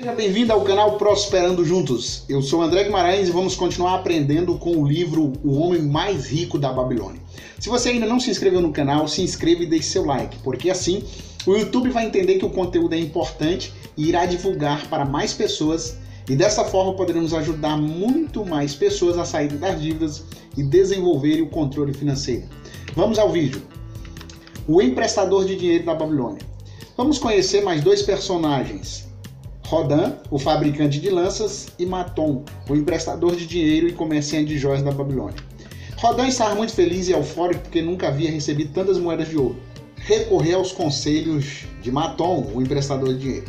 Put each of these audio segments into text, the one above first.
Seja bem-vindo ao canal Prosperando Juntos. Eu sou André Guimarães e vamos continuar aprendendo com o livro O Homem Mais Rico da Babilônia. Se você ainda não se inscreveu no canal, se inscreva e deixe seu like, porque assim o YouTube vai entender que o conteúdo é importante e irá divulgar para mais pessoas e dessa forma poderemos ajudar muito mais pessoas a saírem das dívidas e desenvolverem o controle financeiro. Vamos ao vídeo. O emprestador de dinheiro da Babilônia. Vamos conhecer mais dois personagens, Rodan, o fabricante de lanças, e Maton, o emprestador de dinheiro e comerciante de joias da Babilônia. Rodan estava muito feliz e eufórico porque nunca havia recebido tantas moedas de ouro. Recorreu aos conselhos de Maton, o emprestador de dinheiro.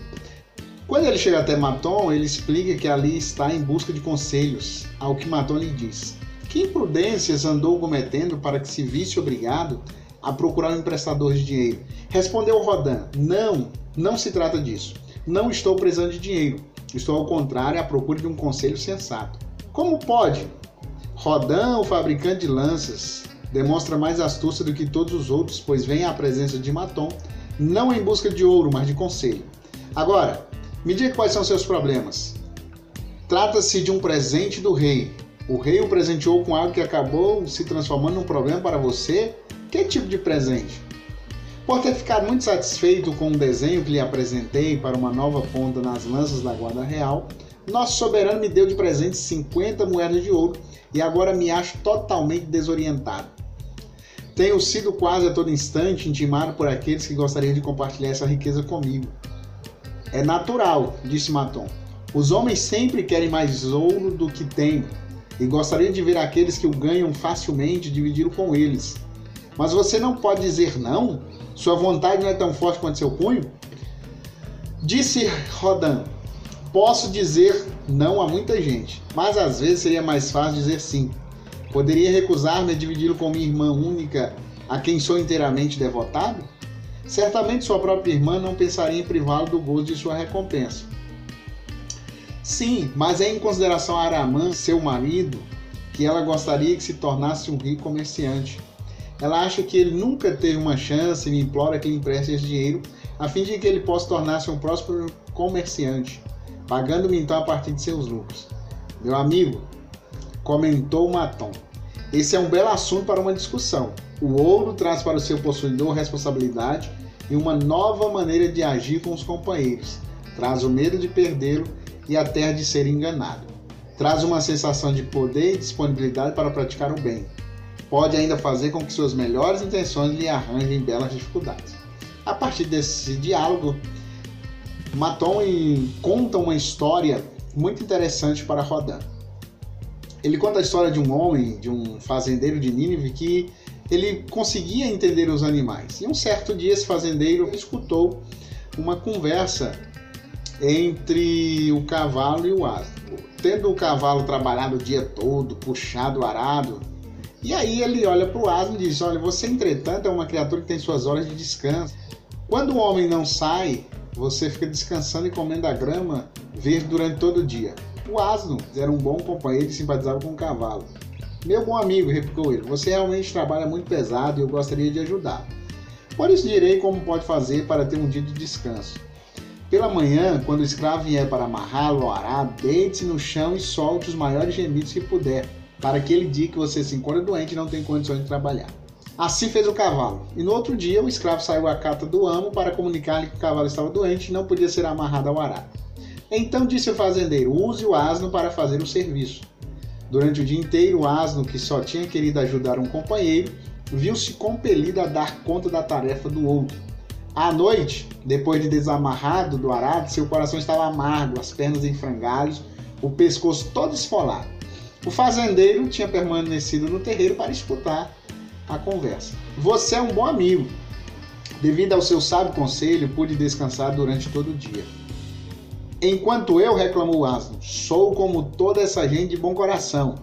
Quando ele chega até Maton, ele explica que ali está em busca de conselhos, ao que Maton lhe diz. Que imprudências andou cometendo para que se visse obrigado a procurar um emprestador de dinheiro? Respondeu Rodan: Não, não se trata disso. Não estou precisando de dinheiro. Estou, ao contrário, à procura de um conselho sensato. Como pode? Rodan, o fabricante de lanças, demonstra mais astúcia do que todos os outros, pois vem à presença de Maton, não em busca de ouro, mas de conselho. Agora, me diga quais são seus problemas. Trata-se de um presente do rei. O rei o presenteou com algo que acabou se transformando num problema para você? Que tipo de presente? Por ter ficado muito satisfeito com o desenho que lhe apresentei para uma nova ponta nas lanças da Guarda Real, nosso soberano me deu de presente 50 moedas de ouro e agora me acho totalmente desorientado. Tenho sido quase a todo instante intimado por aqueles que gostariam de compartilhar essa riqueza comigo. É natural, disse Maton. Os homens sempre querem mais ouro do que têm e gostariam de ver aqueles que o ganham facilmente dividir com eles. Mas você não pode dizer não? Sua vontade não é tão forte quanto seu punho? Disse Rodan: Posso dizer não a muita gente, mas às vezes seria mais fácil dizer sim. Poderia recusar-me a dividi-lo com minha irmã única, a quem sou inteiramente devotado? Certamente sua própria irmã não pensaria em privá-lo do gozo de sua recompensa. Sim, mas é em consideração a Aramã, seu marido, que ela gostaria que se tornasse um rico comerciante. Ela acha que ele nunca teve uma chance e implora que lhe empreste esse dinheiro a fim de que ele possa tornar-se um próspero comerciante, pagando-me então a partir de seus lucros. Meu amigo, comentou Maton, esse é um belo assunto para uma discussão. O ouro traz para o seu possuidor responsabilidade e uma nova maneira de agir com os companheiros. Traz o medo de perdê-lo e até de ser enganado. Traz uma sensação de poder e disponibilidade para praticar o bem pode ainda fazer com que suas melhores intenções lhe arranjem belas dificuldades. A partir desse diálogo, Maton conta uma história muito interessante para Rodan. Ele conta a história de um homem, de um fazendeiro de Nínive que ele conseguia entender os animais. E um certo dia esse fazendeiro escutou uma conversa entre o cavalo e o asno. Tendo o cavalo trabalhado o dia todo, puxado, arado, e aí ele olha para o asno e diz: Olha, você, entretanto, é uma criatura que tem suas horas de descanso. Quando o homem não sai, você fica descansando e comendo a grama verde durante todo o dia. O asno era um bom companheiro e simpatizava com o cavalo. Meu bom amigo, replicou ele, você realmente trabalha muito pesado e eu gostaria de ajudar. Por isso direi como pode fazer para ter um dia de descanso. Pela manhã, quando o escravo vier para amarrá-lo ao deite-se no chão e solte os maiores gemidos que puder para aquele dia que você se encontra doente e não tem condições de trabalhar. Assim fez o cavalo. E no outro dia, o escravo saiu à cata do amo para comunicar-lhe que o cavalo estava doente e não podia ser amarrado ao arado. Então disse o fazendeiro: Use o asno para fazer o serviço. Durante o dia inteiro, o asno, que só tinha querido ajudar um companheiro, viu-se compelido a dar conta da tarefa do outro. À noite, depois de desamarrado do arado, seu coração estava amargo, as pernas em frangalhos, o pescoço todo esfolado. O fazendeiro tinha permanecido no terreiro para escutar a conversa. Você é um bom amigo. Devido ao seu sábio conselho, pude descansar durante todo o dia. Enquanto eu, reclamou o asno, sou como toda essa gente de bom coração,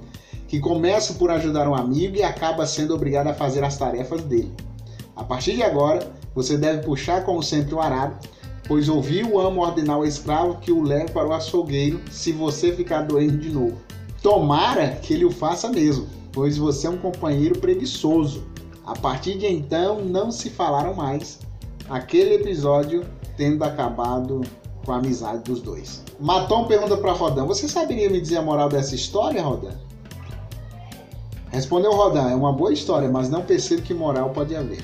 que começa por ajudar um amigo e acaba sendo obrigado a fazer as tarefas dele. A partir de agora, você deve puxar como sempre o arado, pois ouvi o amo ordenar ao escravo que o leve para o açougueiro se você ficar doente de novo. Tomara que ele o faça mesmo, pois você é um companheiro preguiçoso. A partir de então, não se falaram mais. Aquele episódio tendo acabado com a amizade dos dois. Maton pergunta para Rodan: Você saberia me dizer a moral dessa história, Rodan? Respondeu Rodan: É uma boa história, mas não percebo que moral pode haver.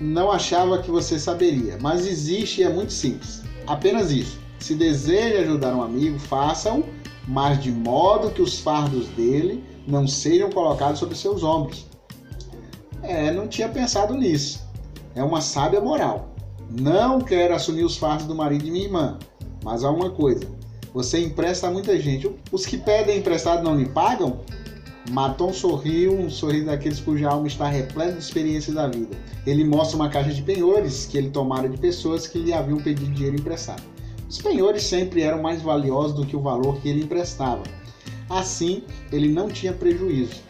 Não achava que você saberia, mas existe e é muito simples. Apenas isso. Se deseja ajudar um amigo, faça-o, mas de modo que os fardos dele não sejam colocados sobre seus ombros. É, não tinha pensado nisso. É uma sábia moral. Não quero assumir os fardos do marido de minha irmã, mas há uma coisa: você empresta a muita gente. Os que pedem emprestado não lhe pagam? Maton sorriu, um sorriso daqueles cuja alma está repleta de experiências da vida. Ele mostra uma caixa de penhores que ele tomara de pessoas que lhe haviam pedido dinheiro emprestado. Os penhores sempre eram mais valiosos do que o valor que ele emprestava. Assim, ele não tinha prejuízo.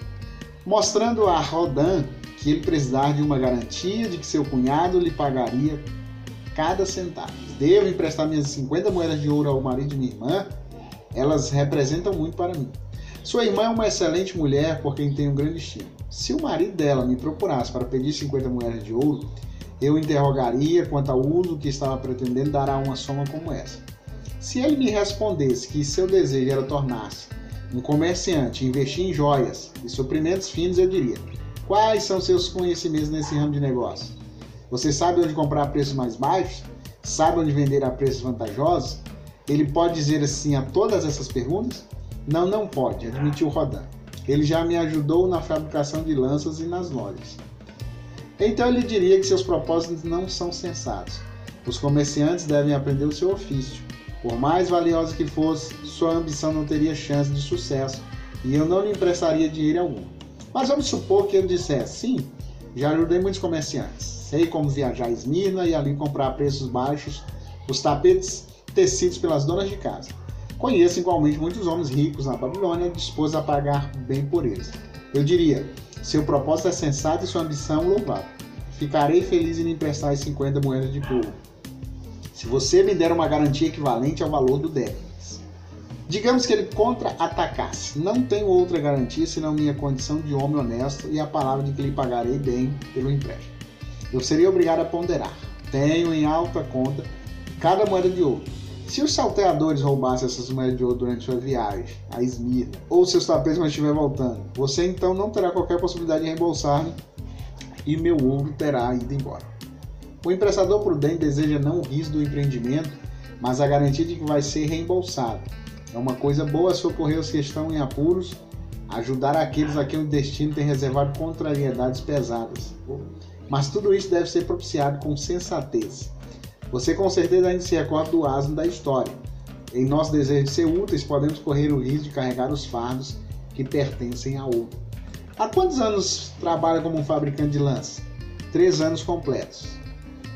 Mostrando a Rodan que ele precisava de uma garantia de que seu cunhado lhe pagaria cada centavo. Devo emprestar minhas 50 moedas de ouro ao marido de minha irmã? Elas representam muito para mim. Sua irmã é uma excelente mulher por quem tenho grande estima. Se o marido dela me procurasse para pedir 50 moedas de ouro, eu interrogaria quanto ao uso que estava pretendendo dar a uma soma como essa. Se ele me respondesse que seu desejo era tornar-se um comerciante, investir em joias e suprimentos finos, eu diria: Quais são seus conhecimentos nesse ramo de negócio? Você sabe onde comprar a preços mais baixos? Sabe onde vender a preços vantajosos? Ele pode dizer assim a todas essas perguntas? Não, não pode, admitiu Rodan. Ele já me ajudou na fabricação de lanças e nas lojas. Então ele diria que seus propósitos não são sensatos. Os comerciantes devem aprender o seu ofício. Por mais valiosa que fosse, sua ambição não teria chance de sucesso e eu não lhe emprestaria dinheiro algum. Mas vamos supor que ele dissesse: sim, já ajudei muitos comerciantes. Sei como viajar a Esmirna e ali comprar a preços baixos os tapetes tecidos pelas donas de casa. Conheço igualmente muitos homens ricos na Babilônia dispostos a pagar bem por eles. Eu diria: seu propósito é sensato e sua ambição louvável. Ficarei feliz em lhe emprestar as 50 moedas de couro. Se você me der uma garantia equivalente ao valor do déficit. Digamos que ele contra-atacasse. Não tenho outra garantia senão minha condição de homem honesto e a palavra de que lhe pagarei bem pelo empréstimo. Eu seria obrigado a ponderar. Tenho em alta conta cada moeda de ouro se os salteadores roubassem essas moedas de ouro durante sua viagem a Esmirna, ou seus tapetes não estiver voltando, você então não terá qualquer possibilidade de reembolsar e meu ouro terá ido embora. O emprestador prudente deseja não o risco do empreendimento, mas a garantia de que vai ser reembolsado. É uma coisa boa socorrer os que estão em apuros, ajudar aqueles a quem o destino tem reservado contrariedades pesadas. Mas tudo isso deve ser propiciado com sensatez você com certeza ainda se recorda do asno da história. Em nosso desejo de ser úteis, podemos correr o risco de carregar os fardos que pertencem a outro. Há quantos anos trabalha como um fabricante de lanças? Três anos completos.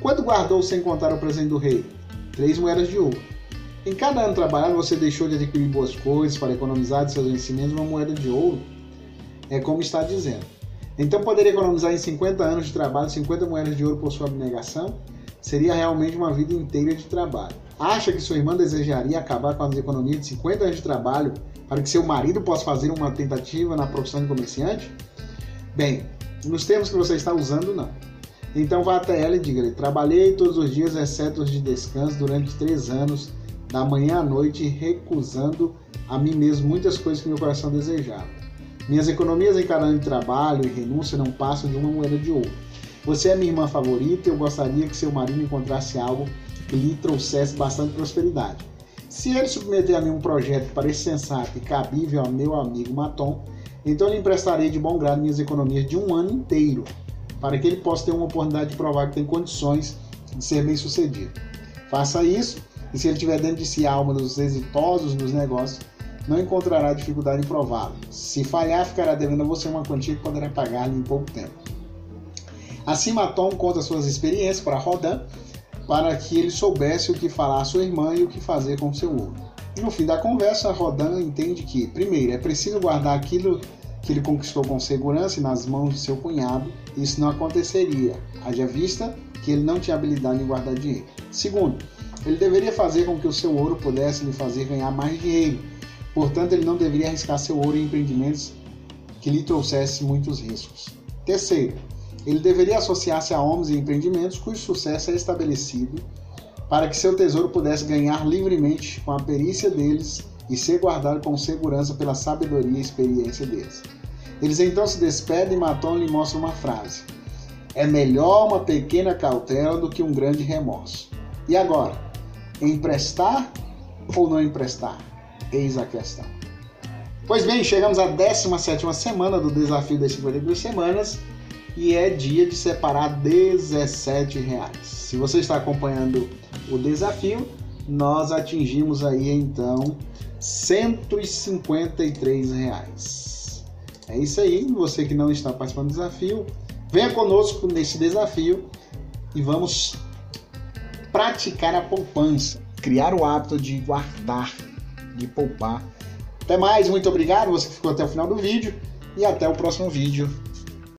Quanto guardou sem contar o presente do rei? Três moedas de ouro. Em cada ano trabalhado, você deixou de adquirir boas coisas para economizar de seus vencimentos uma moeda de ouro? É como está dizendo. Então poderia economizar em 50 anos de trabalho 50 moedas de ouro por sua abnegação? Seria realmente uma vida inteira de trabalho. Acha que sua irmã desejaria acabar com as economias de 50 anos de trabalho para que seu marido possa fazer uma tentativa na profissão de comerciante? Bem, nos termos que você está usando, não. Então vá até ela e diga-lhe: Trabalhei todos os dias, exceto os de descanso, durante três anos, da manhã à noite, recusando a mim mesmo muitas coisas que meu coração desejava. Minhas economias em ano de trabalho e renúncia não passam de uma moeda de ouro. Você é minha irmã favorita e eu gostaria que seu marido encontrasse algo que lhe trouxesse bastante prosperidade. Se ele submeter a mim um projeto que pareça sensato e cabível ao meu amigo Maton, então lhe emprestarei de bom grado minhas economias de um ano inteiro, para que ele possa ter uma oportunidade de provar que tem condições de ser bem sucedido. Faça isso, e se ele tiver dentro de si a alma dos exitosos nos negócios, não encontrará dificuldade em prová-lo. Se falhar, ficará devendo a você uma quantia que poderá pagar-lhe em pouco tempo. Assim, Maton conta suas experiências para Rodan, para que ele soubesse o que falar à sua irmã e o que fazer com seu ouro. No fim da conversa, Rodan entende que, primeiro, é preciso guardar aquilo que ele conquistou com segurança nas mãos de seu cunhado. Isso não aconteceria, haja vista que ele não tinha habilidade em guardar dinheiro. Segundo, ele deveria fazer com que o seu ouro pudesse lhe fazer ganhar mais dinheiro. Portanto, ele não deveria arriscar seu ouro em empreendimentos que lhe trouxessem muitos riscos. Terceiro, ele deveria associar-se a homens e empreendimentos cujo sucesso é estabelecido para que seu tesouro pudesse ganhar livremente com a perícia deles e ser guardado com segurança pela sabedoria e experiência deles. Eles então se despedem e Matom lhe mostra uma frase: É melhor uma pequena cautela do que um grande remorso. E agora? Emprestar ou não emprestar? Eis a questão. Pois bem, chegamos à 17 semana do desafio das 52 semanas e é dia de separar 17 reais. Se você está acompanhando o desafio, nós atingimos aí então 153 reais. É isso aí, você que não está participando do desafio, venha conosco nesse desafio e vamos praticar a poupança, criar o hábito de guardar, de poupar. Até mais, muito obrigado você que ficou até o final do vídeo e até o próximo vídeo.